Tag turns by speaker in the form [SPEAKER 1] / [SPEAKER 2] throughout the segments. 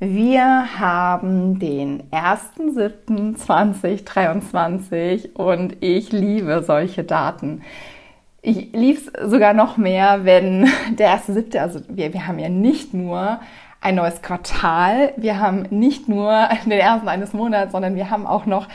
[SPEAKER 1] Wir haben den 1.7.2023 und ich liebe solche Daten. Ich liebe es sogar noch mehr, wenn der 1.7., also wir, wir haben ja nicht nur ein neues Quartal, wir haben nicht nur den ersten eines Monats, sondern wir haben auch noch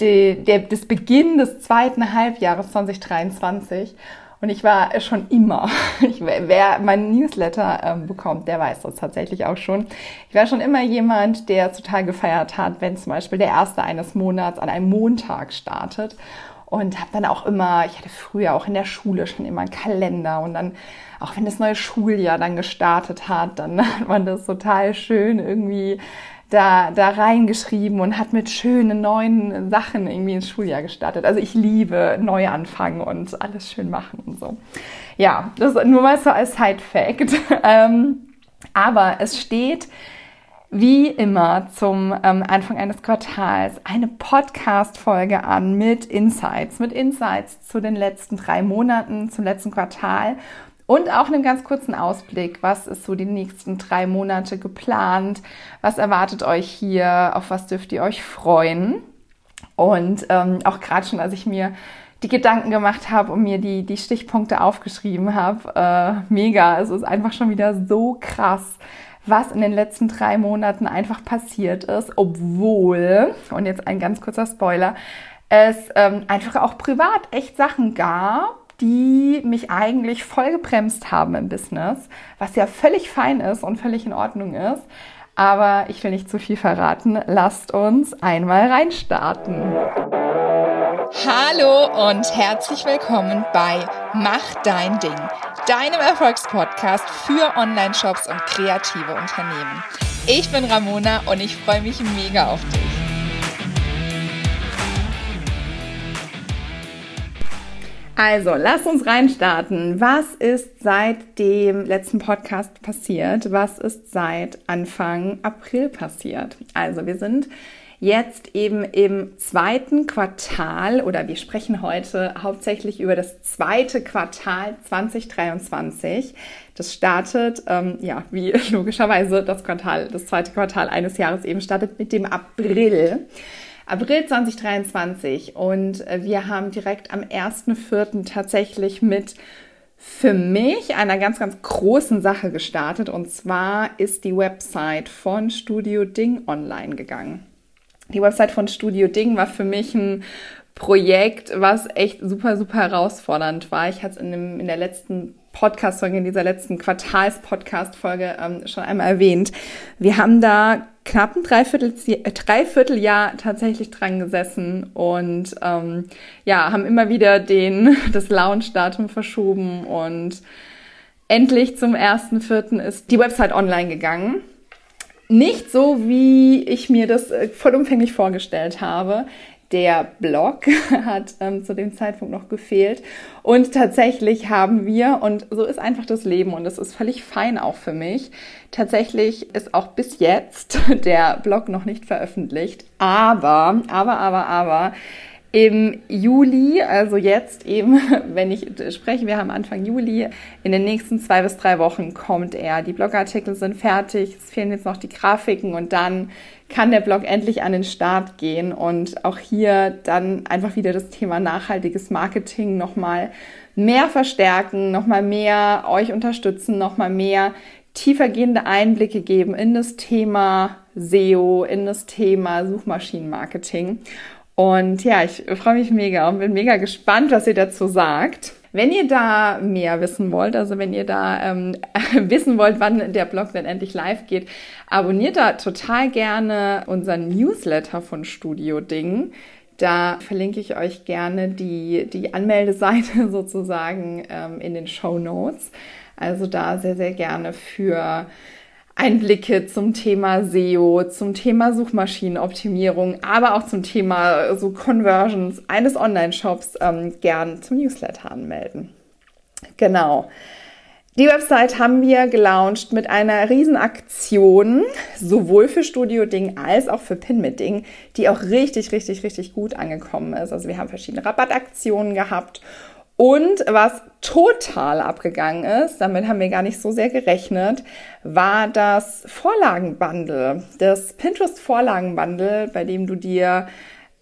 [SPEAKER 1] die, der, das Beginn des zweiten Halbjahres 2023. Und ich war schon immer, ich, wer meinen Newsletter ähm, bekommt, der weiß das tatsächlich auch schon. Ich war schon immer jemand, der total gefeiert hat, wenn zum Beispiel der erste eines Monats an einem Montag startet. Und habe dann auch immer, ich hatte früher auch in der Schule schon immer einen Kalender und dann, auch wenn das neue Schuljahr dann gestartet hat, dann hat man das total schön irgendwie da, da reingeschrieben und hat mit schönen neuen Sachen irgendwie ins Schuljahr gestartet. Also ich liebe Neuanfangen und alles schön machen und so. Ja, das nur mal so als Side-Fact. Ähm, aber es steht wie immer zum ähm, Anfang eines Quartals eine Podcast-Folge an mit Insights, mit Insights zu den letzten drei Monaten, zum letzten Quartal und auch einen ganz kurzen Ausblick. Was ist so die nächsten drei Monate geplant? Was erwartet euch hier? Auf was dürft ihr euch freuen? Und ähm, auch gerade schon, als ich mir die Gedanken gemacht habe und mir die, die Stichpunkte aufgeschrieben habe, äh, mega. Es ist einfach schon wieder so krass, was in den letzten drei Monaten einfach passiert ist, obwohl, und jetzt ein ganz kurzer Spoiler, es ähm, einfach auch privat echt Sachen gab, die mich eigentlich voll gebremst haben im Business, was ja völlig fein ist und völlig in Ordnung ist. Aber ich will nicht zu viel verraten. Lasst uns einmal reinstarten. Hallo und herzlich willkommen bei Mach dein Ding, deinem Erfolgspodcast für Online-Shops und kreative Unternehmen. Ich bin Ramona und ich freue mich mega auf dich. Also, lass uns reinstarten. Was ist seit dem letzten Podcast passiert? Was ist seit Anfang April passiert? Also, wir sind jetzt eben im zweiten Quartal oder wir sprechen heute hauptsächlich über das zweite Quartal 2023. Das startet, ähm, ja, wie logischerweise das Quartal, das zweite Quartal eines Jahres eben startet mit dem April. April 2023 und äh, wir haben direkt am 1.4. tatsächlich mit für mich einer ganz, ganz großen Sache gestartet und zwar ist die Website von Studio Ding online gegangen. Die Website von Studio Ding war für mich ein Projekt, was echt super, super herausfordernd war. Ich hatte es in, in der letzten Podcast-Folge, in dieser letzten Quartals-Podcast-Folge ähm, schon einmal erwähnt. Wir haben da knapp ein Dreiviertel, äh, Dreivierteljahr tatsächlich dran gesessen und ähm, ja, haben immer wieder den, das Launch-Datum verschoben und endlich zum 1.4. ist die Website online gegangen. Nicht so, wie ich mir das äh, vollumfänglich vorgestellt habe. Der Blog hat ähm, zu dem Zeitpunkt noch gefehlt. Und tatsächlich haben wir, und so ist einfach das Leben und das ist völlig fein auch für mich, tatsächlich ist auch bis jetzt der Blog noch nicht veröffentlicht. Aber, aber, aber, aber, im Juli, also jetzt eben, wenn ich spreche, wir haben Anfang Juli, in den nächsten zwei bis drei Wochen kommt er. Die Blogartikel sind fertig, es fehlen jetzt noch die Grafiken und dann kann der Blog endlich an den Start gehen und auch hier dann einfach wieder das Thema nachhaltiges Marketing nochmal mehr verstärken, nochmal mehr euch unterstützen, nochmal mehr tiefergehende Einblicke geben in das Thema SEO, in das Thema Suchmaschinenmarketing. Und ja, ich freue mich mega und bin mega gespannt, was ihr dazu sagt. Wenn ihr da mehr wissen wollt, also wenn ihr da ähm, wissen wollt, wann der Blog denn endlich live geht, abonniert da total gerne unseren Newsletter von Studio Ding. Da verlinke ich euch gerne die, die Anmeldeseite sozusagen ähm, in den Show Notes. Also da sehr, sehr gerne für Einblicke zum Thema SEO, zum Thema Suchmaschinenoptimierung, aber auch zum Thema so Conversions eines Online-Shops ähm, gern zum Newsletter anmelden. Genau. Die Website haben wir gelauncht mit einer Riesenaktion, sowohl für Studio Ding als auch für Pin mit Ding, die auch richtig, richtig, richtig gut angekommen ist. Also wir haben verschiedene Rabattaktionen gehabt Und was total abgegangen ist, damit haben wir gar nicht so sehr gerechnet, war das Vorlagenbundle, das Pinterest Vorlagenbundle, bei dem du dir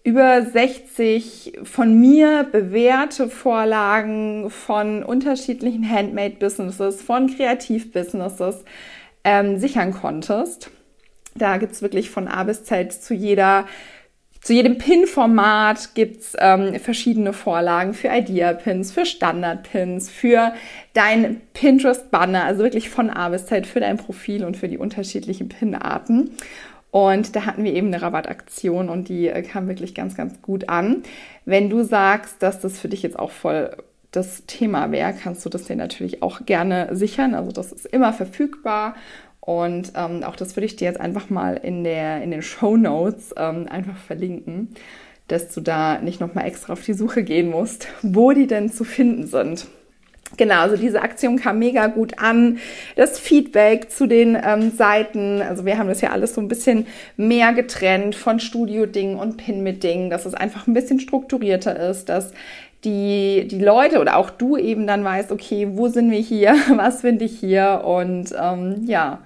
[SPEAKER 1] über 60 von mir bewährte Vorlagen von unterschiedlichen Handmade-Businesses, von Kreativ-Businesses ähm, sichern konntest. Da gibt's wirklich von A bis Z zu jeder zu jedem Pin-Format gibt's ähm, verschiedene Vorlagen für Idea-Pins, für Standard-Pins, für dein Pinterest-Banner, also wirklich von A bis Z für dein Profil und für die unterschiedlichen Pin-Arten. Und da hatten wir eben eine Rabattaktion und die äh, kam wirklich ganz, ganz gut an. Wenn du sagst, dass das für dich jetzt auch voll das Thema wäre, kannst du das dir natürlich auch gerne sichern. Also das ist immer verfügbar und ähm, auch das würde ich dir jetzt einfach mal in, der, in den Show Notes ähm, einfach verlinken, dass du da nicht nochmal extra auf die Suche gehen musst, wo die denn zu finden sind. Genau, also diese Aktion kam mega gut an. Das Feedback zu den ähm, Seiten, also wir haben das ja alles so ein bisschen mehr getrennt von Studio-Ding und Pin-mit-Ding, dass es einfach ein bisschen strukturierter ist, dass die, die Leute oder auch du eben dann weißt, okay, wo sind wir hier, was finde ich hier und ähm, ja,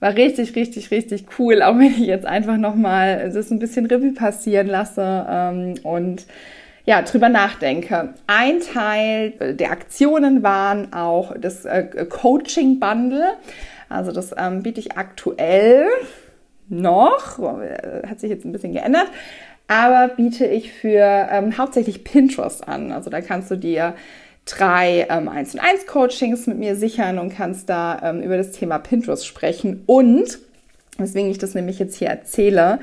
[SPEAKER 1] war richtig, richtig, richtig cool, auch wenn ich jetzt einfach nochmal das ein bisschen Revue passieren lasse ähm, und ja, drüber nachdenke. Ein Teil der Aktionen waren auch das äh, Coaching Bundle. Also das ähm, biete ich aktuell noch, hat sich jetzt ein bisschen geändert, aber biete ich für ähm, hauptsächlich Pinterest an. Also da kannst du dir drei ähm, 1 und 1 Coachings mit mir sichern und kannst da ähm, über das Thema Pinterest sprechen. Und, weswegen ich das nämlich jetzt hier erzähle,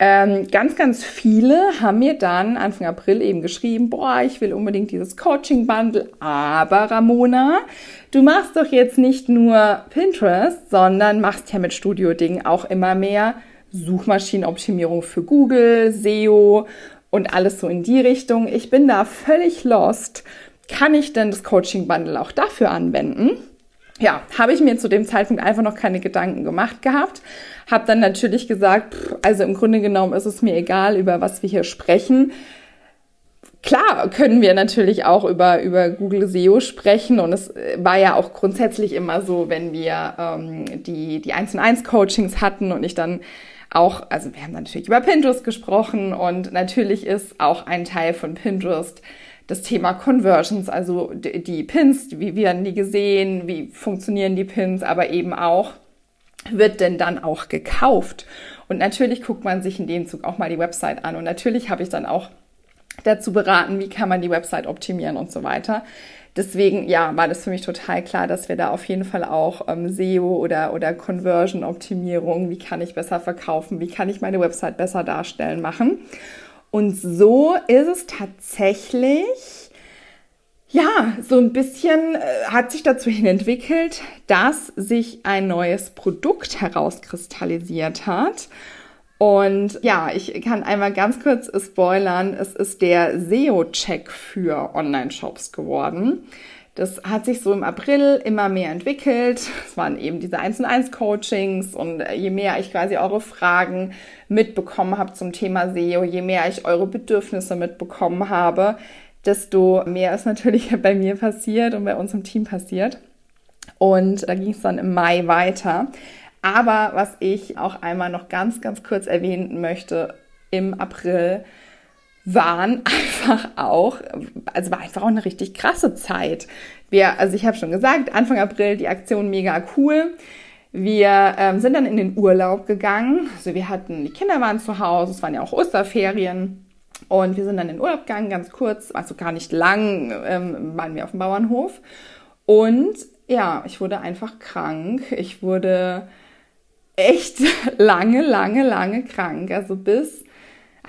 [SPEAKER 1] ähm, ganz, ganz viele haben mir dann Anfang April eben geschrieben, boah, ich will unbedingt dieses Coaching-Bundle, aber Ramona, du machst doch jetzt nicht nur Pinterest, sondern machst ja mit Studio-Ding auch immer mehr Suchmaschinenoptimierung für Google, SEO und alles so in die Richtung. Ich bin da völlig lost kann ich denn das Coaching Bundle auch dafür anwenden? Ja, habe ich mir zu dem Zeitpunkt einfach noch keine Gedanken gemacht gehabt. Habe dann natürlich gesagt, pff, also im Grunde genommen ist es mir egal, über was wir hier sprechen. Klar können wir natürlich auch über, über Google SEO sprechen und es war ja auch grundsätzlich immer so, wenn wir ähm, die, die 1 und 1 Coachings hatten und ich dann auch, also wir haben natürlich über Pinterest gesprochen und natürlich ist auch ein Teil von Pinterest das Thema Conversions, also die, Pins, wie werden die gesehen, wie funktionieren die Pins, aber eben auch, wird denn dann auch gekauft? Und natürlich guckt man sich in dem Zug auch mal die Website an. Und natürlich habe ich dann auch dazu beraten, wie kann man die Website optimieren und so weiter. Deswegen, ja, war das für mich total klar, dass wir da auf jeden Fall auch ähm, SEO oder, oder Conversion-Optimierung, wie kann ich besser verkaufen, wie kann ich meine Website besser darstellen, machen. Und so ist es tatsächlich, ja, so ein bisschen äh, hat sich dazu hin entwickelt, dass sich ein neues Produkt herauskristallisiert hat. Und ja, ich kann einmal ganz kurz spoilern, es ist der SEO-Check für Online-Shops geworden. Das hat sich so im April immer mehr entwickelt. Es waren eben diese 1 und 1 Coachings und je mehr ich quasi eure Fragen mitbekommen habe zum Thema SEO, je mehr ich eure Bedürfnisse mitbekommen habe, desto mehr ist natürlich bei mir passiert und bei uns im Team passiert. Und da ging es dann im Mai weiter. Aber was ich auch einmal noch ganz, ganz kurz erwähnen möchte, im April waren einfach auch, also war einfach auch eine richtig krasse Zeit. Wir, also ich habe schon gesagt, Anfang April die Aktion mega cool. Wir ähm, sind dann in den Urlaub gegangen. Also wir hatten, die Kinder waren zu Hause, es waren ja auch Osterferien. Und wir sind dann in den Urlaub gegangen, ganz kurz, also gar nicht lang, ähm, waren wir auf dem Bauernhof. Und ja, ich wurde einfach krank. Ich wurde echt lange, lange, lange krank. Also bis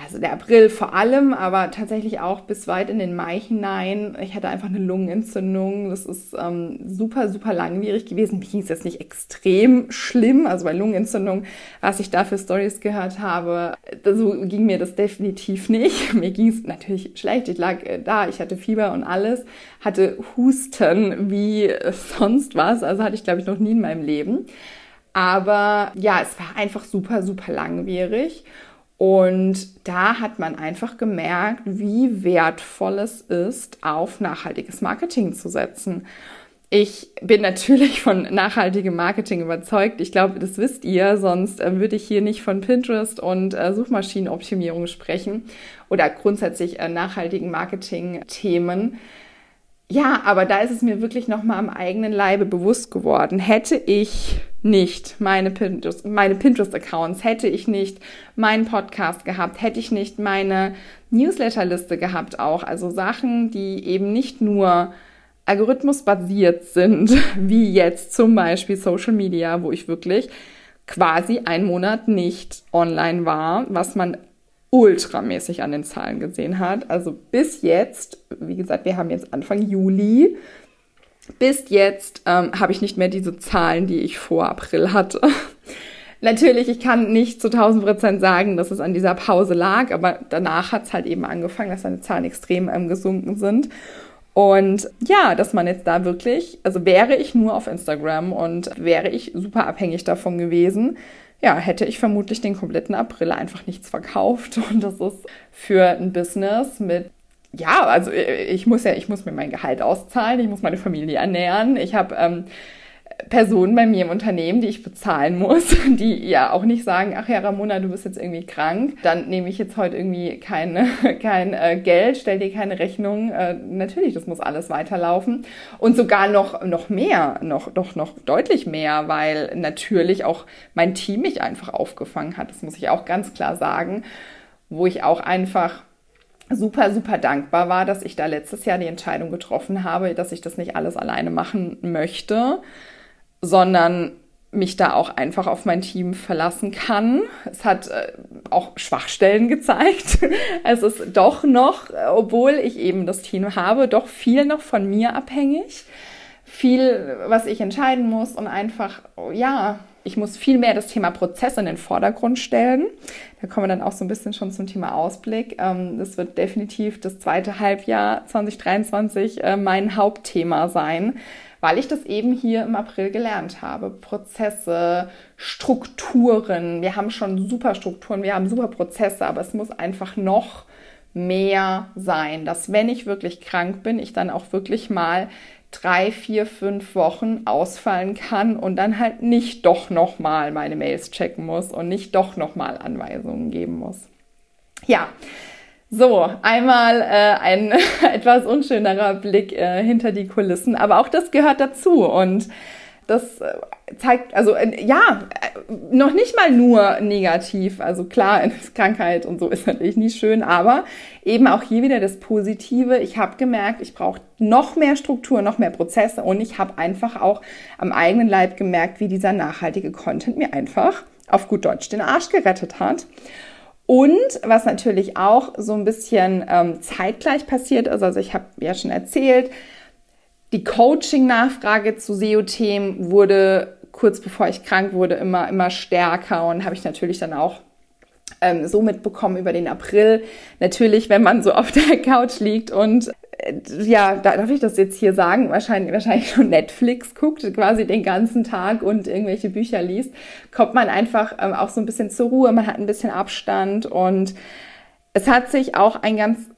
[SPEAKER 1] also der April vor allem, aber tatsächlich auch bis weit in den Mai hinein. Ich hatte einfach eine Lungenentzündung. Das ist ähm, super, super langwierig gewesen. Mir ging es jetzt nicht extrem schlimm. Also bei Lungenentzündung, was ich da für Stories gehört habe, so ging mir das definitiv nicht. Mir ging es natürlich schlecht. Ich lag äh, da, ich hatte Fieber und alles, hatte Husten wie sonst was. Also hatte ich, glaube ich, noch nie in meinem Leben. Aber ja, es war einfach super, super langwierig. Und da hat man einfach gemerkt, wie wertvoll es ist, auf nachhaltiges Marketing zu setzen. Ich bin natürlich von nachhaltigem Marketing überzeugt. Ich glaube, das wisst ihr, sonst äh, würde ich hier nicht von Pinterest und äh, Suchmaschinenoptimierung sprechen oder grundsätzlich äh, nachhaltigen Marketing-Themen. Ja, aber da ist es mir wirklich nochmal am eigenen Leibe bewusst geworden. Hätte ich nicht meine Pinterest, meine Pinterest-Accounts, hätte ich nicht meinen Podcast gehabt, hätte ich nicht meine Newsletterliste gehabt auch. Also Sachen, die eben nicht nur algorithmusbasiert sind, wie jetzt zum Beispiel Social Media, wo ich wirklich quasi einen Monat nicht online war, was man ultramäßig an den Zahlen gesehen hat. Also bis jetzt, wie gesagt, wir haben jetzt Anfang Juli, bis jetzt ähm, habe ich nicht mehr diese Zahlen, die ich vor April hatte. Natürlich, ich kann nicht zu 1000 Prozent sagen, dass es an dieser Pause lag, aber danach hat es halt eben angefangen, dass seine Zahlen extrem ähm, gesunken sind. Und ja, dass man jetzt da wirklich, also wäre ich nur auf Instagram und wäre ich super abhängig davon gewesen, ja, hätte ich vermutlich den kompletten April einfach nichts verkauft. Und das ist für ein Business mit ja, also ich muss ja, ich muss mir mein Gehalt auszahlen, ich muss meine Familie ernähren, ich habe ähm, Personen bei mir im Unternehmen, die ich bezahlen muss, die ja auch nicht sagen, ach ja, Ramona, du bist jetzt irgendwie krank, dann nehme ich jetzt heute irgendwie keine, kein äh, Geld, stell dir keine Rechnung. Äh, natürlich, das muss alles weiterlaufen. Und sogar noch, noch mehr, noch, doch noch deutlich mehr, weil natürlich auch mein Team mich einfach aufgefangen hat. Das muss ich auch ganz klar sagen, wo ich auch einfach super, super dankbar war, dass ich da letztes Jahr die Entscheidung getroffen habe, dass ich das nicht alles alleine machen möchte, sondern mich da auch einfach auf mein Team verlassen kann. Es hat äh, auch Schwachstellen gezeigt. es ist doch noch, obwohl ich eben das Team habe, doch viel noch von mir abhängig. Viel, was ich entscheiden muss und einfach, ja, ich muss viel mehr das Thema Prozess in den Vordergrund stellen. Da kommen wir dann auch so ein bisschen schon zum Thema Ausblick. Ähm, das wird definitiv das zweite Halbjahr 2023 äh, mein Hauptthema sein weil ich das eben hier im April gelernt habe. Prozesse, Strukturen. Wir haben schon super Strukturen, wir haben super Prozesse, aber es muss einfach noch mehr sein, dass wenn ich wirklich krank bin, ich dann auch wirklich mal drei, vier, fünf Wochen ausfallen kann und dann halt nicht doch nochmal meine Mails checken muss und nicht doch nochmal Anweisungen geben muss. Ja, so, einmal äh, ein etwas unschönerer Blick äh, hinter die Kulissen, aber auch das gehört dazu und das äh, zeigt, also äh, ja, äh, noch nicht mal nur negativ. Also klar, Krankheit und so ist natürlich nicht schön, aber eben auch hier wieder das Positive. Ich habe gemerkt, ich brauche noch mehr Struktur, noch mehr Prozesse und ich habe einfach auch am eigenen Leib gemerkt, wie dieser nachhaltige Content mir einfach auf gut Deutsch den Arsch gerettet hat. Und was natürlich auch so ein bisschen ähm, zeitgleich passiert ist, also ich habe ja schon erzählt, die Coaching-Nachfrage zu SEO-Themen wurde kurz bevor ich krank wurde immer, immer stärker und habe ich natürlich dann auch ähm, so mitbekommen über den April. Natürlich, wenn man so auf der Couch liegt und ja, darf ich das jetzt hier sagen, wahrscheinlich, wahrscheinlich schon Netflix guckt, quasi den ganzen Tag und irgendwelche Bücher liest, kommt man einfach ähm, auch so ein bisschen zur Ruhe, man hat ein bisschen Abstand und es hat sich auch ein ganz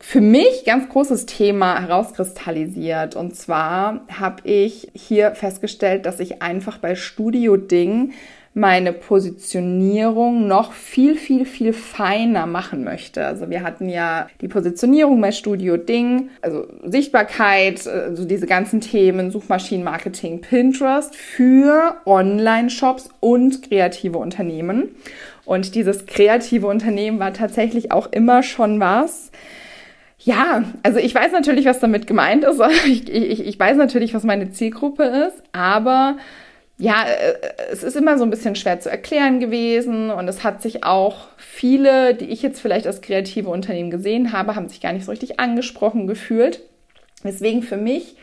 [SPEAKER 1] für mich ganz großes Thema herauskristallisiert. Und zwar habe ich hier festgestellt, dass ich einfach bei Studio Ding meine Positionierung noch viel, viel, viel feiner machen möchte. Also wir hatten ja die Positionierung bei Studio Ding, also Sichtbarkeit, also diese ganzen Themen, Suchmaschinenmarketing, Pinterest für Online-Shops und kreative Unternehmen. Und dieses kreative Unternehmen war tatsächlich auch immer schon was, ja, also ich weiß natürlich, was damit gemeint ist. Ich, ich, ich weiß natürlich, was meine Zielgruppe ist, aber ja, äh, es ist immer so ein bisschen schwer zu erklären gewesen und es hat sich auch viele, die ich jetzt vielleicht als kreative Unternehmen gesehen habe, haben sich gar nicht so richtig angesprochen gefühlt. Deswegen für mich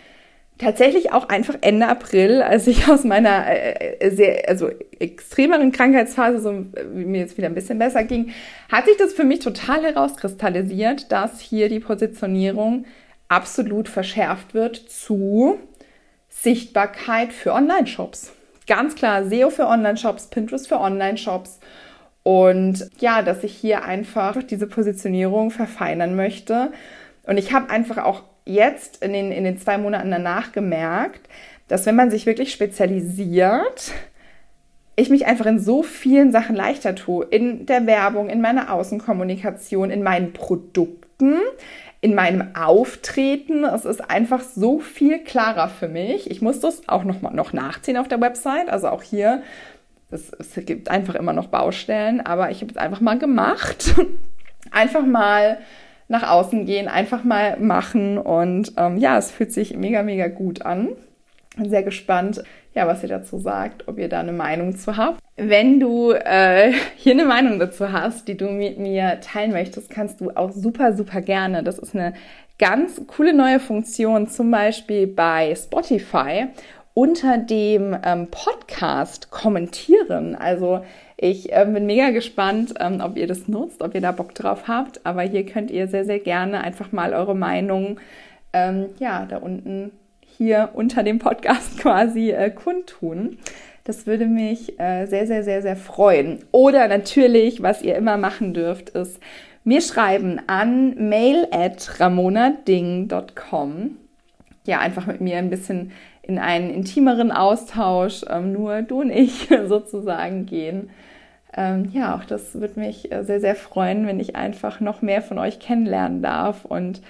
[SPEAKER 1] tatsächlich auch einfach Ende April, als ich aus meiner äh, äh sehr, also extremeren Krankheitsphase, so wie mir jetzt wieder ein bisschen besser ging, hat sich das für mich total herauskristallisiert, dass hier die Positionierung absolut verschärft wird zu Sichtbarkeit für Online-Shops ganz klar SEO für Online-Shops, Pinterest für Online-Shops. Und ja, dass ich hier einfach diese Positionierung verfeinern möchte. Und ich habe einfach auch jetzt in den, in den zwei Monaten danach gemerkt, dass wenn man sich wirklich spezialisiert, ich mich einfach in so vielen Sachen leichter tue. In der Werbung, in meiner Außenkommunikation, in meinen Produkten, in meinem Auftreten. Es ist einfach so viel klarer für mich. Ich muss das auch noch, noch nachziehen auf der Website. Also auch hier, es, es gibt einfach immer noch Baustellen, aber ich habe es einfach mal gemacht. einfach mal nach außen gehen, einfach mal machen und ähm, ja, es fühlt sich mega, mega gut an. Bin sehr gespannt, ja, was ihr dazu sagt, ob ihr da eine Meinung zu habt. Wenn du äh, hier eine Meinung dazu hast, die du mit mir teilen möchtest, kannst du auch super, super gerne. Das ist eine ganz coole neue Funktion, zum Beispiel bei Spotify unter dem ähm, Podcast kommentieren. Also ich äh, bin mega gespannt, ähm, ob ihr das nutzt, ob ihr da Bock drauf habt. Aber hier könnt ihr sehr, sehr gerne einfach mal eure Meinung ähm, ja da unten hier unter dem Podcast quasi äh, kundtun. Das würde mich äh, sehr, sehr, sehr, sehr freuen. Oder natürlich, was ihr immer machen dürft, ist mir schreiben an mail at ramonading.com. Ja, einfach mit mir ein bisschen in einen intimeren Austausch, ähm, nur du und ich sozusagen gehen. Ähm, ja, auch das würde mich äh, sehr, sehr freuen, wenn ich einfach noch mehr von euch kennenlernen darf und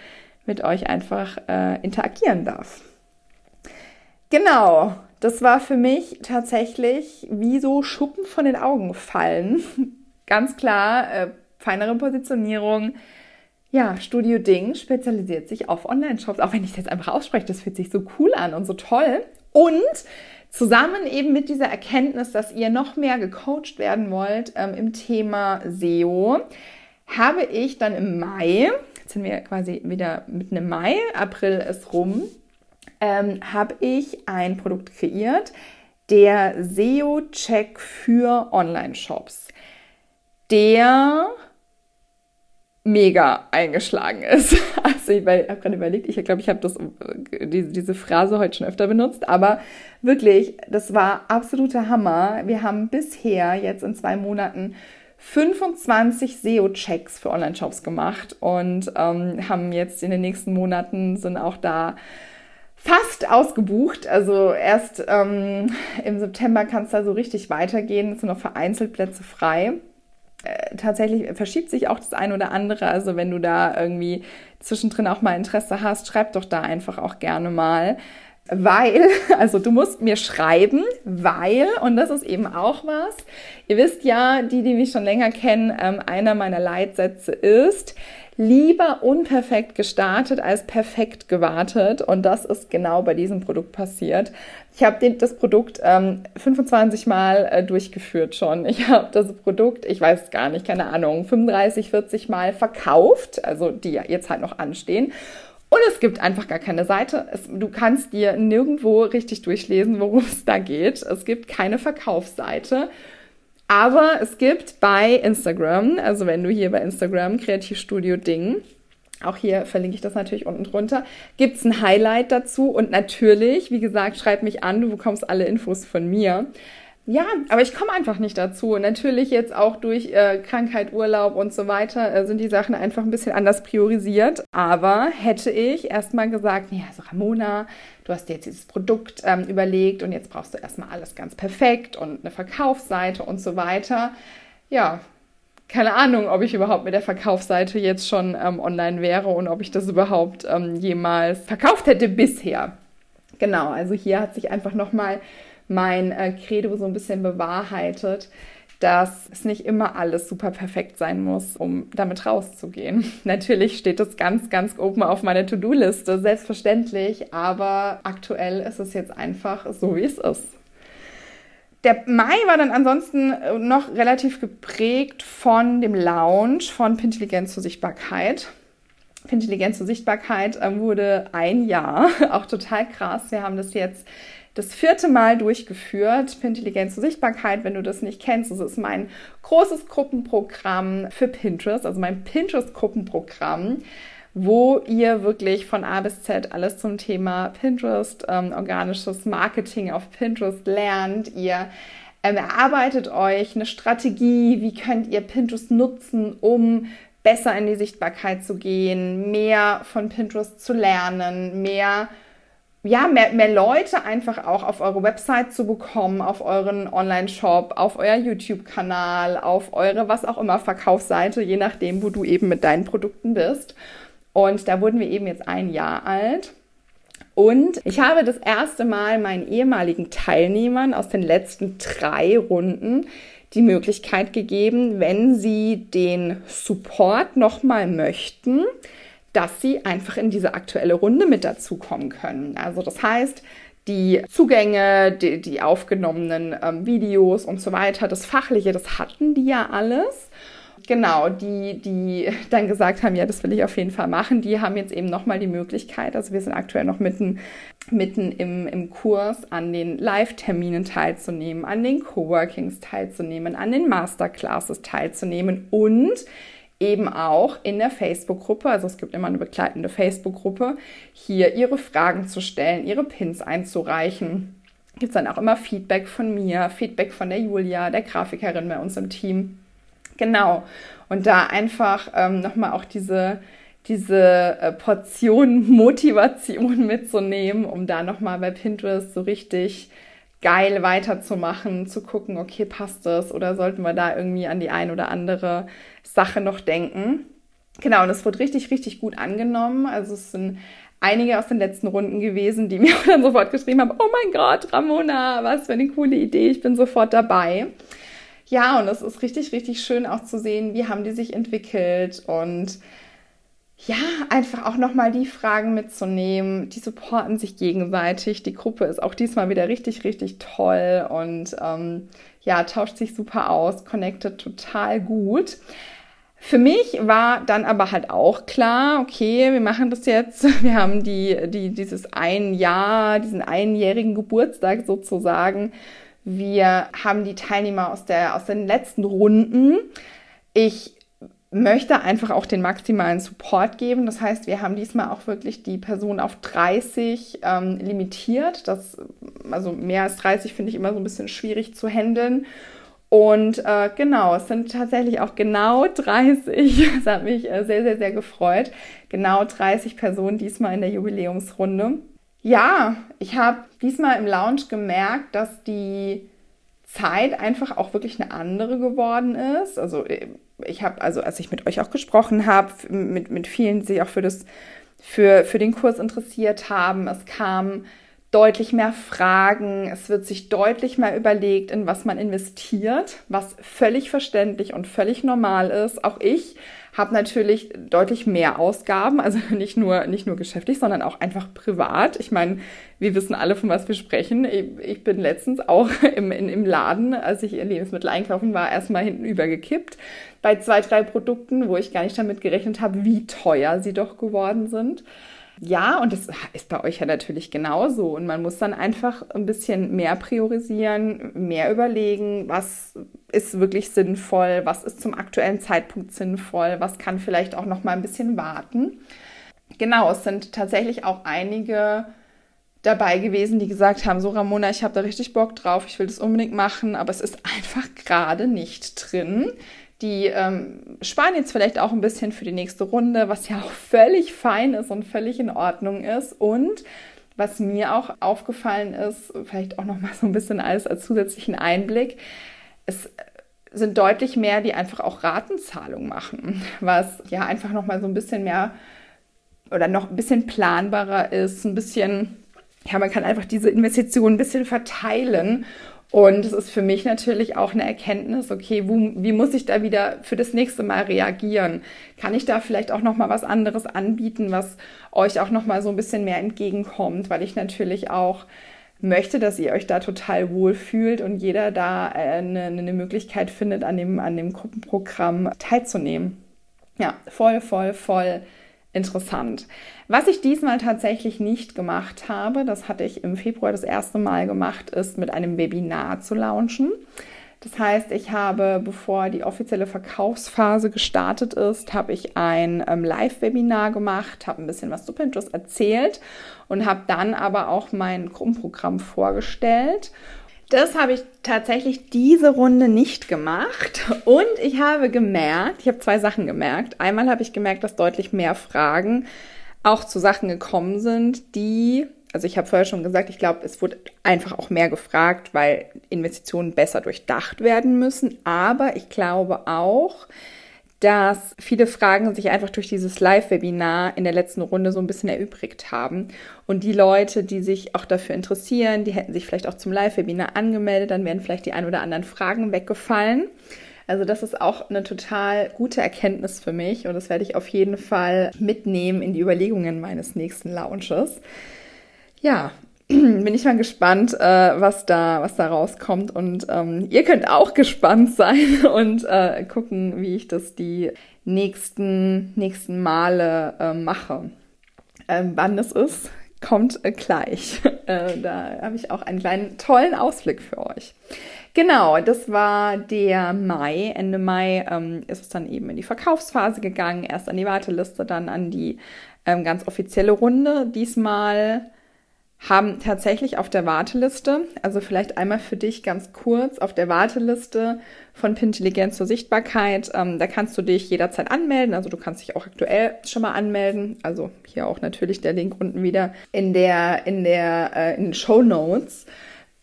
[SPEAKER 1] mit euch einfach äh, interagieren darf. Genau, das war für mich tatsächlich wie so Schuppen von den Augen fallen. Ganz klar, äh, feinere Positionierung, ja, Studio Ding spezialisiert sich auf Online-Shops. Auch wenn ich es jetzt einfach ausspreche, das fühlt sich so cool an und so toll. Und zusammen eben mit dieser Erkenntnis, dass ihr noch mehr gecoacht werden wollt ähm, im Thema SEO, habe ich dann im Mai, jetzt sind wir quasi wieder mitten im Mai, April ist rum, ähm, habe ich ein Produkt kreiert, der SEO-Check für Online-Shops. Der mega eingeschlagen ist. Also ich habe gerade überlegt, ich glaube, ich habe äh, die, diese Phrase heute schon öfter benutzt, aber wirklich, das war absoluter Hammer. Wir haben bisher jetzt in zwei Monaten 25 SEO-Checks für Online-Shops gemacht und ähm, haben jetzt in den nächsten Monaten sind auch da fast ausgebucht. Also erst ähm, im September kann es da so richtig weitergehen. Es sind noch vereinzelt Plätze frei. Äh, tatsächlich verschiebt sich auch das ein oder andere. Also wenn du da irgendwie zwischendrin auch mal Interesse hast, schreib doch da einfach auch gerne mal. Weil, also du musst mir schreiben, weil, und das ist eben auch was, ihr wisst ja, die, die mich schon länger kennen, ähm, einer meiner Leitsätze ist, lieber unperfekt gestartet als perfekt gewartet. Und das ist genau bei diesem Produkt passiert. Ich habe das Produkt ähm, 25 Mal äh, durchgeführt schon. Ich habe das Produkt, ich weiß gar nicht, keine Ahnung, 35, 40 Mal verkauft, also die jetzt halt noch anstehen. Und es gibt einfach gar keine Seite. Es, du kannst dir nirgendwo richtig durchlesen, worum es da geht. Es gibt keine Verkaufsseite. Aber es gibt bei Instagram, also wenn du hier bei Instagram Kreativstudio Ding, auch hier verlinke ich das natürlich unten drunter, gibt es ein Highlight dazu und natürlich, wie gesagt, schreib mich an, du bekommst alle Infos von mir. Ja, aber ich komme einfach nicht dazu. Natürlich jetzt auch durch äh, Krankheit, Urlaub und so weiter äh, sind die Sachen einfach ein bisschen anders priorisiert. Aber hätte ich erstmal gesagt, ja, so Ramona, du hast dir jetzt dieses Produkt ähm, überlegt und jetzt brauchst du erstmal alles ganz perfekt und eine Verkaufsseite und so weiter. Ja, keine Ahnung, ob ich überhaupt mit der Verkaufsseite jetzt schon ähm, online wäre und ob ich das überhaupt ähm, jemals verkauft hätte bisher. Genau, also hier hat sich einfach nochmal mein äh, Credo so ein bisschen bewahrheitet, dass es nicht immer alles super perfekt sein muss, um damit rauszugehen. Natürlich steht das ganz, ganz oben auf meiner To-Do-Liste, selbstverständlich, aber aktuell ist es jetzt einfach so, wie es ist. Der Mai war dann ansonsten noch relativ geprägt von dem Lounge von Pintelligenz zur Sichtbarkeit. Pintelligenz zur Sichtbarkeit äh, wurde ein Jahr, auch total krass. Wir haben das jetzt das vierte Mal durchgeführt. Intelligenz zur Sichtbarkeit, wenn du das nicht kennst, das ist mein großes Gruppenprogramm für Pinterest, also mein Pinterest-Gruppenprogramm, wo ihr wirklich von A bis Z alles zum Thema Pinterest, ähm, organisches Marketing auf Pinterest lernt. Ihr Ähm, erarbeitet euch eine Strategie, wie könnt ihr Pinterest nutzen, um besser in die Sichtbarkeit zu gehen, mehr von Pinterest zu lernen, mehr ja, mehr, mehr Leute einfach auch auf eure Website zu bekommen, auf euren Online-Shop, auf euer YouTube-Kanal, auf eure was auch immer Verkaufsseite, je nachdem, wo du eben mit deinen Produkten bist. Und da wurden wir eben jetzt ein Jahr alt. Und ich habe das erste Mal meinen ehemaligen Teilnehmern aus den letzten drei Runden die Möglichkeit gegeben, wenn sie den Support nochmal möchten, dass sie einfach in diese aktuelle Runde mit dazukommen können. Also das heißt, die Zugänge, die, die aufgenommenen ähm, Videos und so weiter, das Fachliche, das hatten die ja alles. Genau, die, die dann gesagt haben, ja, das will ich auf jeden Fall machen, die haben jetzt eben nochmal die Möglichkeit, also wir sind aktuell noch mitten, mitten im, im Kurs, an den Live-Terminen teilzunehmen, an den Coworkings teilzunehmen, an den Masterclasses teilzunehmen und eben auch in der Facebook-Gruppe, also es gibt immer eine begleitende Facebook-Gruppe, hier ihre Fragen zu stellen, ihre Pins einzureichen. Gibt es dann auch immer Feedback von mir, Feedback von der Julia, der Grafikerin bei uns im Team. Genau. Und da einfach ähm, nochmal auch diese, diese äh, Portion Motivation mitzunehmen, um da nochmal bei Pinterest so richtig geil weiterzumachen, zu gucken, okay, passt das oder sollten wir da irgendwie an die ein oder andere Sache noch denken. Genau, und es wurde richtig, richtig gut angenommen. Also es sind einige aus den letzten Runden gewesen, die mir dann sofort geschrieben haben, oh mein Gott, Ramona, was für eine coole Idee, ich bin sofort dabei. Ja, und es ist richtig, richtig schön auch zu sehen, wie haben die sich entwickelt und ja, einfach auch nochmal die Fragen mitzunehmen. Die supporten sich gegenseitig. Die Gruppe ist auch diesmal wieder richtig, richtig toll und ähm, ja, tauscht sich super aus, connectet total gut. Für mich war dann aber halt auch klar, okay, wir machen das jetzt. Wir haben die, die, dieses ein Jahr, diesen einjährigen Geburtstag sozusagen. Wir haben die Teilnehmer aus, der, aus den letzten Runden. Ich möchte einfach auch den maximalen Support geben. Das heißt, wir haben diesmal auch wirklich die Person auf 30 ähm, limitiert. Das, also mehr als 30 finde ich immer so ein bisschen schwierig zu handeln. Und äh, genau, es sind tatsächlich auch genau 30. Das hat mich äh, sehr, sehr, sehr gefreut. Genau 30 Personen diesmal in der Jubiläumsrunde. Ja, ich habe diesmal im Lounge gemerkt, dass die Zeit einfach auch wirklich eine andere geworden ist. Also äh, ich habe, also als ich mit euch auch gesprochen habe, mit, mit vielen, die sich auch für, das, für, für den Kurs interessiert haben, es kamen deutlich mehr Fragen, es wird sich deutlich mehr überlegt, in was man investiert, was völlig verständlich und völlig normal ist. Auch ich habe natürlich deutlich mehr Ausgaben, also nicht nur, nicht nur geschäftlich, sondern auch einfach privat. Ich meine, wir wissen alle, von was wir sprechen. Ich, ich bin letztens auch im, in, im Laden, als ich Lebensmittel einkaufen war, erstmal hinten übergekippt bei zwei, drei Produkten, wo ich gar nicht damit gerechnet habe, wie teuer sie doch geworden sind. Ja, und das ist bei euch ja natürlich genauso. Und man muss dann einfach ein bisschen mehr priorisieren, mehr überlegen, was ist wirklich sinnvoll, was ist zum aktuellen Zeitpunkt sinnvoll, was kann vielleicht auch noch mal ein bisschen warten. Genau, es sind tatsächlich auch einige dabei gewesen, die gesagt haben, so Ramona, ich habe da richtig Bock drauf, ich will das unbedingt machen, aber es ist einfach gerade nicht drin. Die ähm, sparen jetzt vielleicht auch ein bisschen für die nächste Runde, was ja auch völlig fein ist und völlig in Ordnung ist. Und was mir auch aufgefallen ist, vielleicht auch noch mal so ein bisschen alles als zusätzlichen Einblick, es sind deutlich mehr, die einfach auch Ratenzahlung machen, was ja einfach noch mal so ein bisschen mehr oder noch ein bisschen planbarer ist, ein bisschen ja, man kann einfach diese Investitionen ein bisschen verteilen und es ist für mich natürlich auch eine Erkenntnis, okay, wo, wie muss ich da wieder für das nächste Mal reagieren? Kann ich da vielleicht auch noch mal was anderes anbieten, was euch auch noch mal so ein bisschen mehr entgegenkommt, weil ich natürlich auch möchte, dass ihr euch da total wohlfühlt und jeder da äh, eine, eine Möglichkeit findet, an dem, an dem Gruppenprogramm teilzunehmen. Ja, voll, voll, voll interessant. Was ich diesmal tatsächlich nicht gemacht habe, das hatte ich im Februar das erste Mal gemacht, ist mit einem Webinar zu launchen. Das heißt, ich habe, bevor die offizielle Verkaufsphase gestartet ist, habe ich ein ähm, Live-Webinar gemacht, habe ein bisschen was zu Pinterest erzählt und habe dann aber auch mein Gruppenprogramm vorgestellt Das habe ich tatsächlich diese Runde nicht gemacht und ich habe gemerkt, ich habe zwei Sachen gemerkt. Einmal habe ich gemerkt, dass deutlich mehr Fragen auch zu Sachen gekommen sind, die, also ich habe vorher schon gesagt, ich glaube, es wurde einfach auch mehr gefragt, weil Investitionen besser durchdacht werden müssen. Aber ich glaube auch, dass viele Fragen sich einfach durch dieses Live-Webinar in der letzten Runde so ein bisschen erübrigt haben. Und die Leute, die sich auch dafür interessieren, die hätten sich vielleicht auch zum Live-Webinar angemeldet, dann wären vielleicht die ein oder anderen Fragen weggefallen. Also das ist auch eine total gute Erkenntnis für mich und das werde ich auf jeden Fall mitnehmen in die Überlegungen meines nächsten Launches. Ja, bin ich mal gespannt, äh, was da, was da rauskommt. Und ähm, ihr könnt auch gespannt sein und äh, gucken, wie ich das die nächsten, nächsten Male äh, mache. Ähm, wann es ist, kommt äh, gleich. Äh, da habe ich auch einen kleinen tollen Ausblick für euch. Genau, das war der Mai. Ende Mai ähm, ist es dann eben in die Verkaufsphase gegangen. Erst an die Warteliste, dann an die ähm, ganz offizielle Runde. Diesmal haben tatsächlich auf der Warteliste, also vielleicht einmal für dich ganz kurz, auf der Warteliste von Pintelligenz zur Sichtbarkeit, ähm, da kannst du dich jederzeit anmelden, also du kannst dich auch aktuell schon mal anmelden, also hier auch natürlich der Link unten wieder in der, in der, äh, in den Show Notes.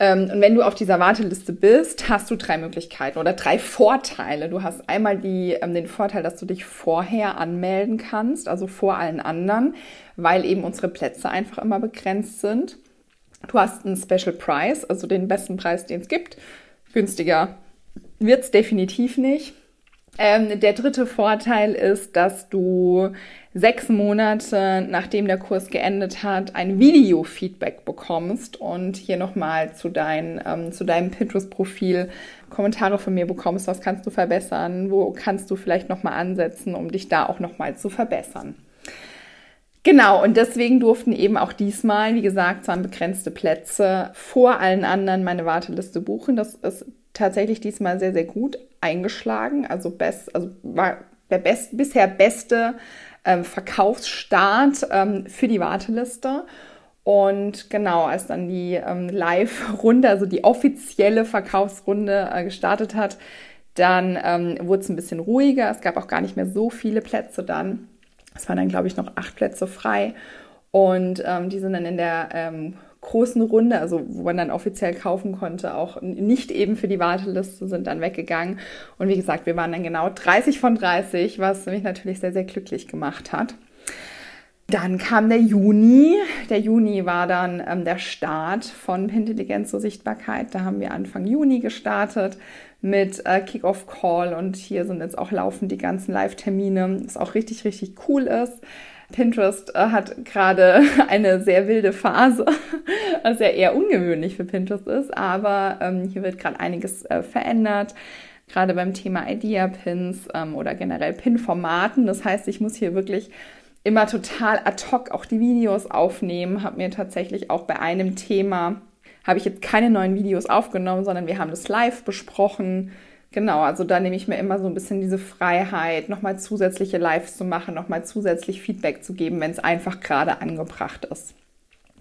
[SPEAKER 1] Ähm, und wenn du auf dieser Warteliste bist, hast du drei Möglichkeiten oder drei Vorteile. Du hast einmal die, ähm, den Vorteil, dass du dich vorher anmelden kannst, also vor allen anderen weil eben unsere Plätze einfach immer begrenzt sind. Du hast einen Special Price, also den besten Preis, den es gibt. Günstiger wird es definitiv nicht. Ähm, der dritte Vorteil ist, dass du sechs Monate nachdem der Kurs geendet hat, ein Video-Feedback bekommst und hier nochmal zu, dein, ähm, zu deinem Pinterest-Profil Kommentare von mir bekommst. Was kannst du verbessern? Wo kannst du vielleicht nochmal ansetzen, um dich da auch nochmal zu verbessern? Genau, und deswegen durften eben auch diesmal, wie gesagt, zwar begrenzte Plätze vor allen anderen meine Warteliste buchen. Das ist tatsächlich diesmal sehr, sehr gut eingeschlagen. Also, best, also war der best, bisher beste ähm, Verkaufsstart ähm, für die Warteliste. Und genau, als dann die ähm, Live-Runde, also die offizielle Verkaufsrunde äh, gestartet hat, dann ähm, wurde es ein bisschen ruhiger. Es gab auch gar nicht mehr so viele Plätze dann. Es waren dann, glaube ich, noch acht Plätze frei. Und ähm, die sind dann in der ähm, großen Runde, also wo man dann offiziell kaufen konnte, auch nicht eben für die Warteliste, sind dann weggegangen. Und wie gesagt, wir waren dann genau 30 von 30, was mich natürlich sehr, sehr glücklich gemacht hat. Dann kam der Juni. Der Juni war dann ähm, der Start von Intelligenz zur Sichtbarkeit. Da haben wir Anfang Juni gestartet mit äh, Kickoff Call und hier sind jetzt auch laufend die ganzen Live-Termine, was auch richtig, richtig cool ist. Pinterest äh, hat gerade eine sehr wilde Phase, was ja eher ungewöhnlich für Pinterest ist, aber ähm, hier wird gerade einiges äh, verändert, gerade beim Thema Idea-Pins ähm, oder generell Pin-Formaten. Das heißt, ich muss hier wirklich immer total ad hoc auch die Videos aufnehmen, habe mir tatsächlich auch bei einem Thema habe ich jetzt keine neuen Videos aufgenommen, sondern wir haben das live besprochen. Genau, also da nehme ich mir immer so ein bisschen diese Freiheit, nochmal zusätzliche Lives zu machen, nochmal zusätzlich Feedback zu geben, wenn es einfach gerade angebracht ist.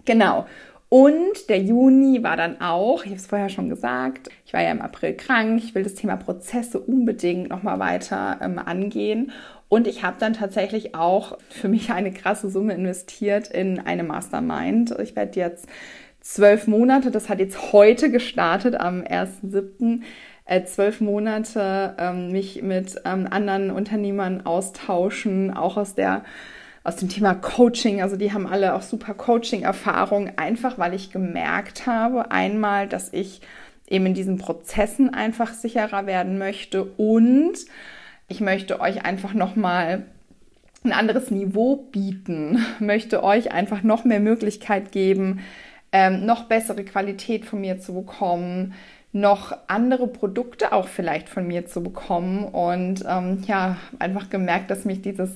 [SPEAKER 1] Genau. Und der Juni war dann auch, ich habe es vorher schon gesagt, ich war ja im April krank, ich will das Thema Prozesse unbedingt nochmal weiter ähm, angehen. Und ich habe dann tatsächlich auch für mich eine krasse Summe investiert in eine Mastermind. Ich werde jetzt zwölf Monate, das hat jetzt heute gestartet am 1.7., äh, zwölf Monate ähm, mich mit ähm, anderen Unternehmern austauschen, auch aus der aus dem Thema Coaching. Also die haben alle auch super Coaching-Erfahrung, einfach weil ich gemerkt habe, einmal, dass ich eben in diesen Prozessen einfach sicherer werden möchte und ich möchte euch einfach nochmal ein anderes Niveau bieten, möchte euch einfach noch mehr Möglichkeit geben, ähm, noch bessere Qualität von mir zu bekommen, noch andere Produkte auch vielleicht von mir zu bekommen und ähm, ja, einfach gemerkt, dass mich dieses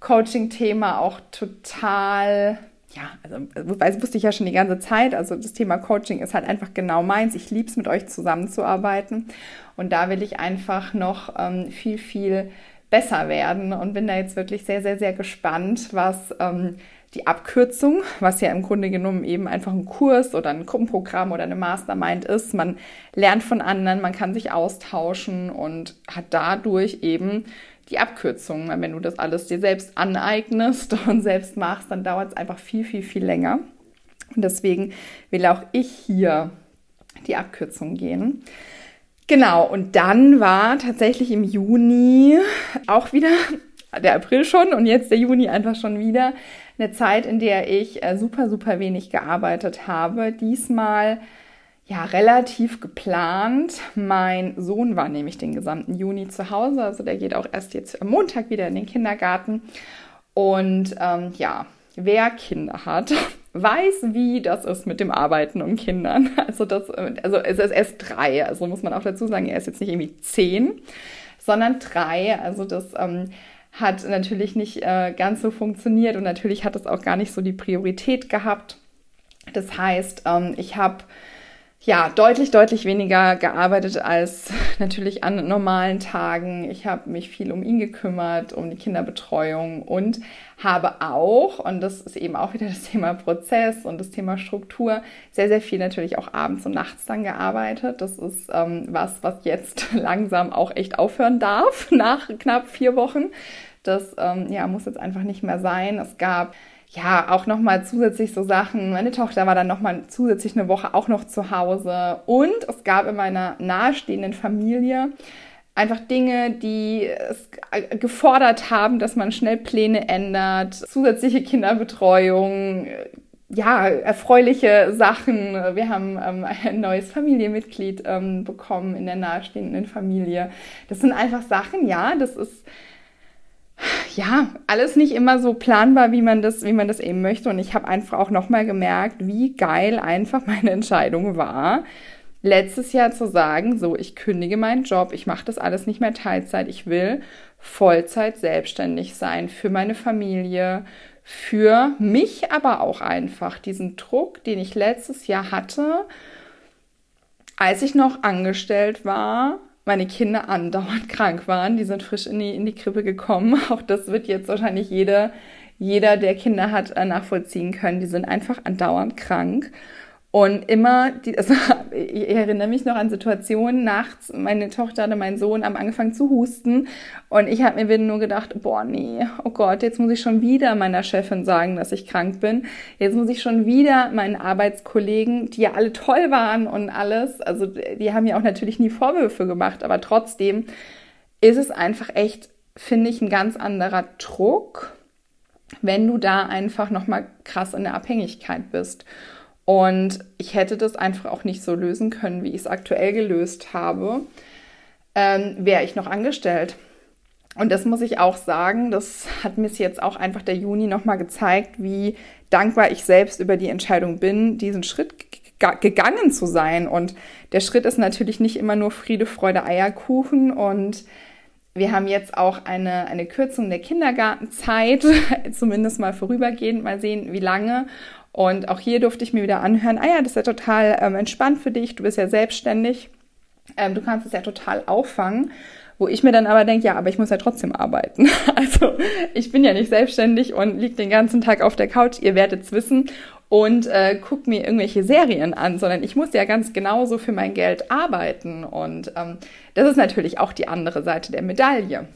[SPEAKER 1] Coaching-Thema auch total, ja, also das wusste ich ja schon die ganze Zeit, also das Thema Coaching ist halt einfach genau meins. Ich liebe es, mit euch zusammenzuarbeiten und da will ich einfach noch ähm, viel, viel besser werden und bin da jetzt wirklich sehr, sehr, sehr gespannt, was ähm, die Abkürzung, was ja im Grunde genommen eben einfach ein Kurs oder ein Gruppenprogramm oder eine Mastermind ist. Man lernt von anderen, man kann sich austauschen und hat dadurch eben die Abkürzung. Wenn du das alles dir selbst aneignest und selbst machst, dann dauert es einfach viel, viel, viel länger. Und deswegen will auch ich hier die Abkürzung gehen. Genau, und dann war tatsächlich im Juni auch wieder der April schon und jetzt der Juni einfach schon wieder eine Zeit, in der ich äh, super, super wenig gearbeitet habe. Diesmal ja relativ geplant. Mein Sohn war nämlich den gesamten Juni zu Hause, also der geht auch erst jetzt am Montag wieder in den Kindergarten. Und ähm, ja, wer Kinder hat, weiß, wie das ist mit dem Arbeiten um Kindern. Also das, also es ist erst drei, also muss man auch dazu sagen, er ist jetzt nicht irgendwie zehn, sondern drei. Also das ähm, hat natürlich nicht äh, ganz so funktioniert und natürlich hat es auch gar nicht so die Priorität gehabt. Das heißt, ähm, ich habe ja, deutlich, deutlich weniger gearbeitet als natürlich an normalen Tagen. Ich habe mich viel um ihn gekümmert, um die Kinderbetreuung und habe auch, und das ist eben auch wieder das Thema Prozess und das Thema Struktur, sehr, sehr viel natürlich auch abends und nachts dann gearbeitet. Das ist ähm, was, was jetzt langsam auch echt aufhören darf nach knapp vier Wochen. Das ähm, ja, muss jetzt einfach nicht mehr sein. Es gab ja, auch nochmal zusätzlich so Sachen. Meine Tochter war dann nochmal zusätzlich eine Woche auch noch zu Hause. Und es gab in meiner nahestehenden Familie einfach Dinge, die es gefordert haben, dass man schnell Pläne ändert, zusätzliche Kinderbetreuung, ja, erfreuliche Sachen. Wir haben ähm, ein neues Familienmitglied ähm, bekommen in der nahestehenden Familie. Das sind einfach Sachen, ja, das ist ja, alles nicht immer so planbar, wie man das, wie man das eben möchte. Und ich habe einfach auch nochmal gemerkt, wie geil einfach meine Entscheidung war, letztes Jahr zu sagen, so, ich kündige meinen Job, ich mache das alles nicht mehr Teilzeit, ich will Vollzeit selbstständig sein für meine Familie, für mich aber auch einfach diesen Druck, den ich letztes Jahr hatte, als ich noch angestellt war, meine Kinder andauernd krank waren. Die sind frisch in die, in die Krippe gekommen. Auch das wird jetzt wahrscheinlich jeder, jeder, der Kinder hat, äh, nachvollziehen können. Die sind einfach andauernd krank. Und immer, die, also ich erinnere mich noch an Situationen nachts, meine Tochter oder mein Sohn haben angefangen zu husten und ich habe mir nur gedacht, boah, nee, oh Gott, jetzt muss ich schon wieder meiner Chefin sagen, dass ich krank bin. Jetzt muss ich schon wieder meinen Arbeitskollegen, die ja alle toll waren und alles, also die haben ja auch natürlich nie Vorwürfe gemacht, aber trotzdem ist es einfach echt, finde ich, ein ganz anderer Druck, wenn du da einfach nochmal krass in der Abhängigkeit bist. Und ich hätte das einfach auch nicht so lösen können, wie ich es aktuell gelöst habe, ähm, wäre ich noch angestellt. Und das muss ich auch sagen, das hat mir jetzt auch einfach der Juni nochmal gezeigt, wie dankbar ich selbst über die Entscheidung bin, diesen Schritt gegangen zu sein. Und der Schritt ist natürlich nicht immer nur Friede, Freude, Eierkuchen. Und wir haben jetzt auch eine, eine Kürzung der Kindergartenzeit, zumindest mal vorübergehend, mal sehen, wie lange. Und auch hier durfte ich mir wieder anhören, ah ja, das ist ja total ähm, entspannt für dich, du bist ja selbstständig, ähm, du kannst es ja total auffangen. Wo ich mir dann aber denke, ja, aber ich muss ja trotzdem arbeiten. Also ich bin ja nicht selbstständig und liege den ganzen Tag auf der Couch, ihr werdet es wissen, und äh, guckt mir irgendwelche Serien an, sondern ich muss ja ganz genauso für mein Geld arbeiten. Und ähm, das ist natürlich auch die andere Seite der Medaille.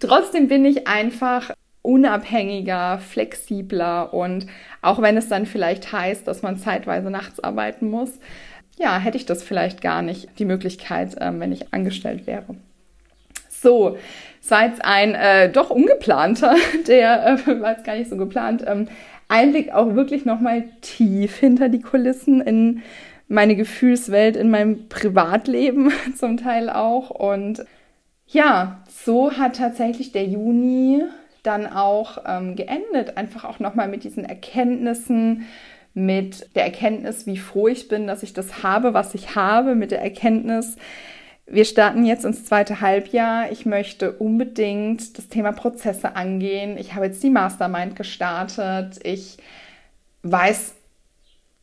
[SPEAKER 1] Trotzdem bin ich einfach unabhängiger, flexibler und auch wenn es dann vielleicht heißt, dass man zeitweise nachts arbeiten muss, ja, hätte ich das vielleicht gar nicht die Möglichkeit, ähm, wenn ich angestellt wäre. So, seit ein äh, doch ungeplanter, der äh, war jetzt gar nicht so geplant, ähm, Einblick auch wirklich nochmal tief hinter die Kulissen in meine Gefühlswelt, in meinem Privatleben zum Teil auch. Und ja, so hat tatsächlich der Juni dann auch ähm, geendet. Einfach auch nochmal mit diesen Erkenntnissen, mit der Erkenntnis, wie froh ich bin, dass ich das habe, was ich habe, mit der Erkenntnis, wir starten jetzt ins zweite Halbjahr. Ich möchte unbedingt das Thema Prozesse angehen. Ich habe jetzt die Mastermind gestartet. Ich weiß,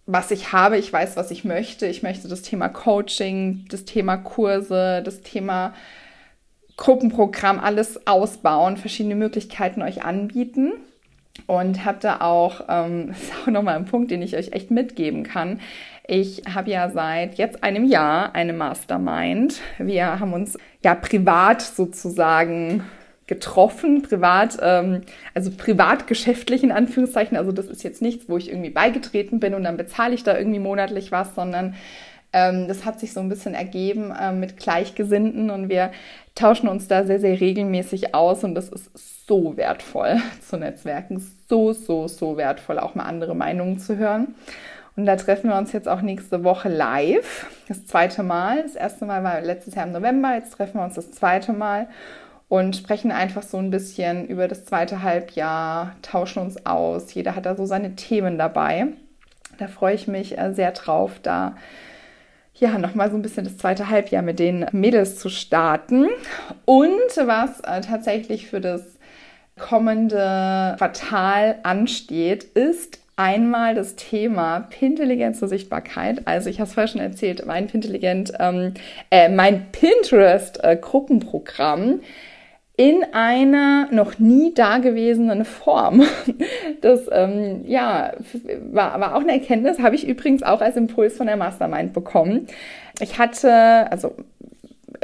[SPEAKER 1] was ich habe. Ich weiß, was ich möchte. Ich möchte das Thema Coaching, das Thema Kurse, das Thema Gruppenprogramm alles ausbauen, verschiedene Möglichkeiten euch anbieten und habe da auch, ähm, das ist auch nochmal ein Punkt, den ich euch echt mitgeben kann. Ich habe ja seit jetzt einem Jahr eine Mastermind. Wir haben uns ja privat sozusagen getroffen, privat, ähm, also privatgeschäftlich in Anführungszeichen. Also das ist jetzt nichts, wo ich irgendwie beigetreten bin und dann bezahle ich da irgendwie monatlich was, sondern ähm, das hat sich so ein bisschen ergeben äh, mit Gleichgesinnten und wir tauschen uns da sehr, sehr regelmäßig aus und das ist so wertvoll zu Netzwerken, so, so, so wertvoll, auch mal andere Meinungen zu hören. Und da treffen wir uns jetzt auch nächste Woche live. Das zweite Mal. Das erste Mal war letztes Jahr im November. Jetzt treffen wir uns das zweite Mal und sprechen einfach so ein bisschen über das zweite Halbjahr, tauschen uns aus. Jeder hat da so seine Themen dabei. Da freue ich mich äh, sehr drauf, da ja, nochmal so ein bisschen das zweite Halbjahr mit den Mädels zu starten. Und was äh, tatsächlich für das kommende Quartal ansteht, ist einmal das Thema Pintelligenz zur Sichtbarkeit. Also ich habe es vorher schon erzählt, mein Pintelligent, ähm, äh, mein Pinterest-Gruppenprogramm in einer noch nie dagewesenen Form. Das ähm, ja, war, war auch eine Erkenntnis, habe ich übrigens auch als Impuls von der Mastermind bekommen. Ich hatte, also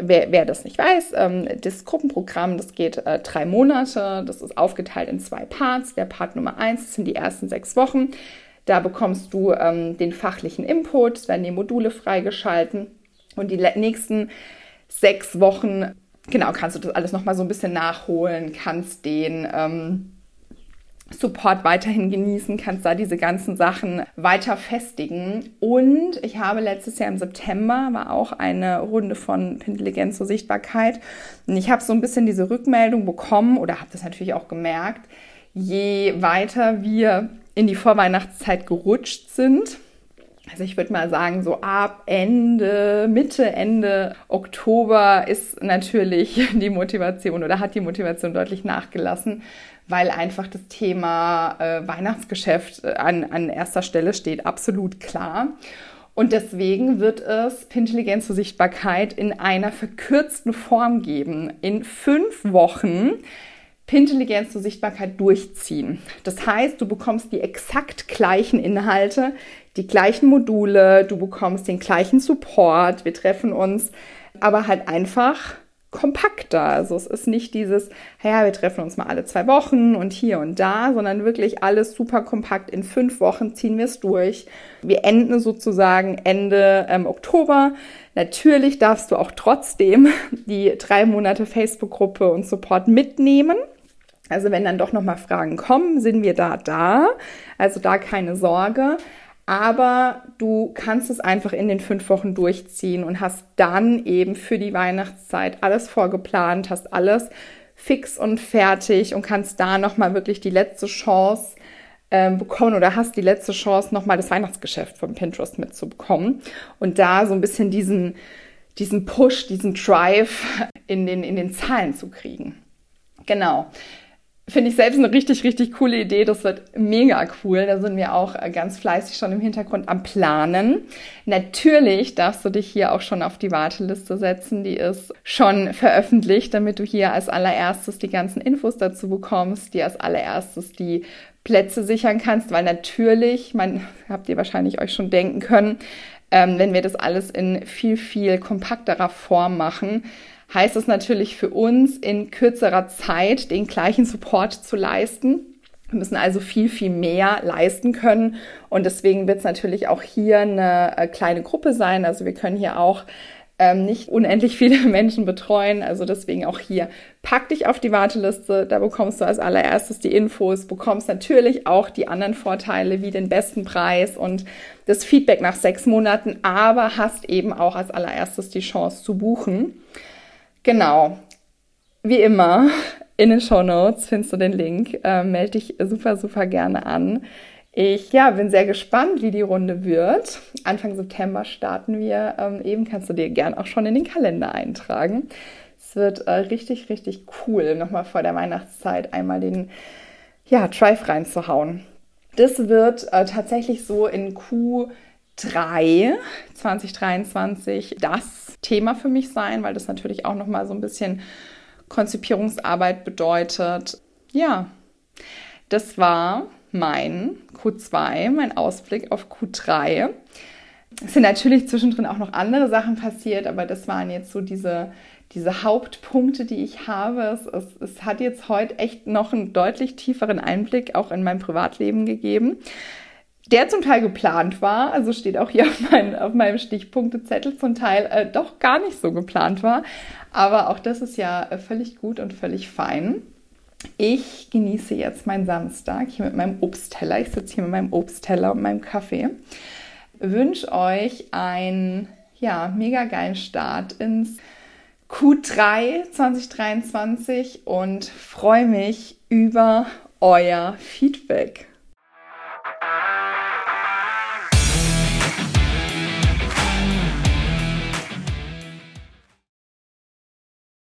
[SPEAKER 1] wer, wer das nicht weiß, ähm, das Gruppenprogramm, das geht äh, drei Monate, das ist aufgeteilt in zwei Parts. Der Part Nummer eins sind die ersten sechs Wochen. Da bekommst du ähm, den fachlichen Input, es werden die Module freigeschalten und die nächsten sechs Wochen, genau, kannst du das alles nochmal so ein bisschen nachholen, kannst den ähm, Support weiterhin genießen, kannst da diese ganzen Sachen weiter festigen. Und ich habe letztes Jahr im September war auch eine Runde von Intelligenz zur Sichtbarkeit. Und ich habe so ein bisschen diese Rückmeldung bekommen oder habe das natürlich auch gemerkt, je weiter wir in die Vorweihnachtszeit gerutscht sind, also ich würde mal sagen, so ab Ende, Mitte, Ende Oktober ist natürlich die Motivation oder hat die Motivation deutlich nachgelassen, weil einfach das Thema äh, Weihnachtsgeschäft äh, an, an erster Stelle steht, absolut klar. Und deswegen wird es Pintelligenz zur Sichtbarkeit in einer verkürzten Form geben. In fünf Wochen Pintelligenz zur Sichtbarkeit durchziehen. Das heißt, du bekommst die exakt gleichen Inhalte, die gleichen Module, du bekommst den gleichen Support. Wir treffen uns aber halt einfach kompakter. Also es ist nicht dieses, ja, wir treffen uns mal alle zwei Wochen und hier und da, sondern wirklich alles super kompakt. In fünf Wochen ziehen wir es durch. Wir enden sozusagen Ende ähm, Oktober. Natürlich darfst du auch trotzdem die drei Monate Facebook-Gruppe und Support mitnehmen. Also wenn dann doch nochmal Fragen kommen, sind wir da da. Also da keine Sorge aber du kannst es einfach in den fünf Wochen durchziehen und hast dann eben für die Weihnachtszeit alles vorgeplant, hast alles fix und fertig und kannst da nochmal wirklich die letzte Chance ähm, bekommen oder hast die letzte Chance, nochmal das Weihnachtsgeschäft von Pinterest mitzubekommen und da so ein bisschen diesen, diesen Push, diesen Drive in den, in den Zahlen zu kriegen. Genau. Finde ich selbst eine richtig, richtig coole Idee. Das wird mega cool. Da sind wir auch äh, ganz fleißig schon im Hintergrund am Planen. Natürlich darfst du dich hier auch schon auf die Warteliste setzen. Die ist schon veröffentlicht, damit du hier als allererstes die ganzen Infos dazu bekommst, dir als allererstes die Plätze sichern kannst, weil natürlich, man habt ihr wahrscheinlich euch schon denken können, ähm, wenn wir das alles in viel, viel kompakterer Form machen, heißt es natürlich für uns in kürzerer Zeit den gleichen Support zu leisten. Wir müssen also viel, viel mehr leisten können. Und deswegen wird es natürlich auch hier eine äh, kleine Gruppe sein. Also wir können hier auch ähm, nicht unendlich viele Menschen betreuen. Also deswegen auch hier, pack dich auf die Warteliste. Da bekommst du als allererstes die Infos, bekommst natürlich auch die anderen Vorteile wie den besten Preis und das Feedback nach sechs Monaten, aber hast eben auch als allererstes die Chance zu buchen. Genau. Wie immer, in den Show Notes findest du den Link. Äh, melde dich super, super gerne an. Ich ja, bin sehr gespannt, wie die Runde wird. Anfang September starten wir. Ähm, eben kannst du dir gern auch schon in den Kalender eintragen. Es wird äh, richtig, richtig cool, nochmal vor der Weihnachtszeit einmal den ja, Drive reinzuhauen. Das wird äh, tatsächlich so in Q3 2023 das Thema für mich sein, weil das natürlich auch nochmal so ein bisschen Konzipierungsarbeit bedeutet. Ja, das war mein Q2, mein Ausblick auf Q3. Es sind natürlich zwischendrin auch noch andere Sachen passiert, aber das waren jetzt so diese, diese Hauptpunkte, die ich habe. Es, es, es hat jetzt heute echt noch einen deutlich tieferen Einblick auch in mein Privatleben gegeben der zum Teil geplant war, also steht auch hier auf, mein, auf meinem Stichpunktezettel, zum Teil äh, doch gar nicht so geplant war. Aber auch das ist ja äh, völlig gut und völlig fein. Ich genieße jetzt meinen Samstag hier mit meinem Obstteller. Ich sitze hier mit meinem Obstteller und meinem Kaffee. Wünsche euch einen ja, mega geilen Start ins Q3 2023 und freue mich über euer Feedback.